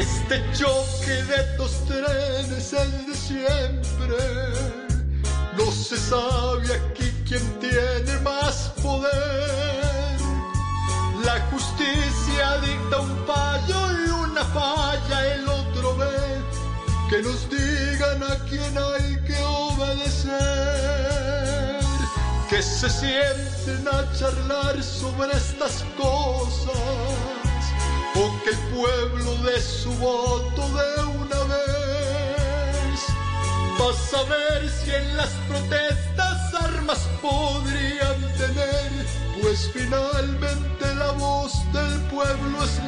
Este choque de dos trenes es de siempre. No se sabe aquí quién tiene más poder. La justicia dicta un fallo y una falla el otro ve. Que nos digan a quién hay que obedecer. Que se sienten a charlar sobre estas cosas o que el pueblo dé su voto de una vez. Vas a ver si en las protestas armas podrían tener, pues finalmente la voz del pueblo es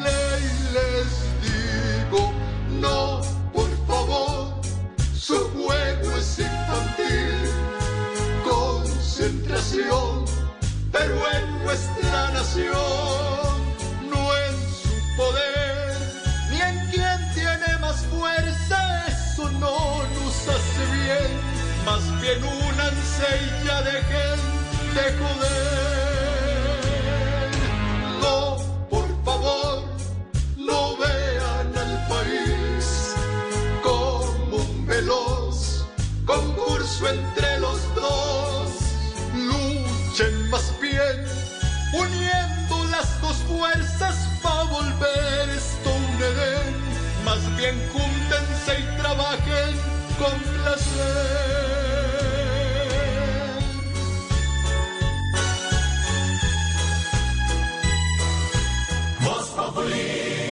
dejen de joder. No, por favor, no vean al país como un veloz concurso entre los dos, luchen más bien uniendo las dos fuerzas para volver esto un Edén. Más bien júntense y trabajen con placer.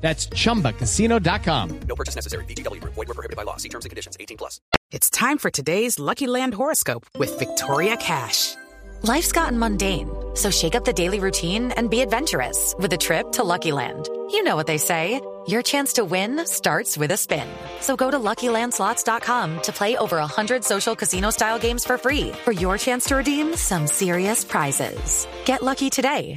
That's chumbacasino.com. No purchase necessary. VGW Group. Void were prohibited by law. See terms and conditions. 18 plus. It's time for today's Lucky Land horoscope with Victoria Cash. Life's gotten mundane, so shake up the daily routine and be adventurous with a trip to Lucky Land. You know what they say. Your chance to win starts with a spin. So go to LuckyLandSlots.com to play over 100 social casino-style games for free for your chance to redeem some serious prizes. Get lucky today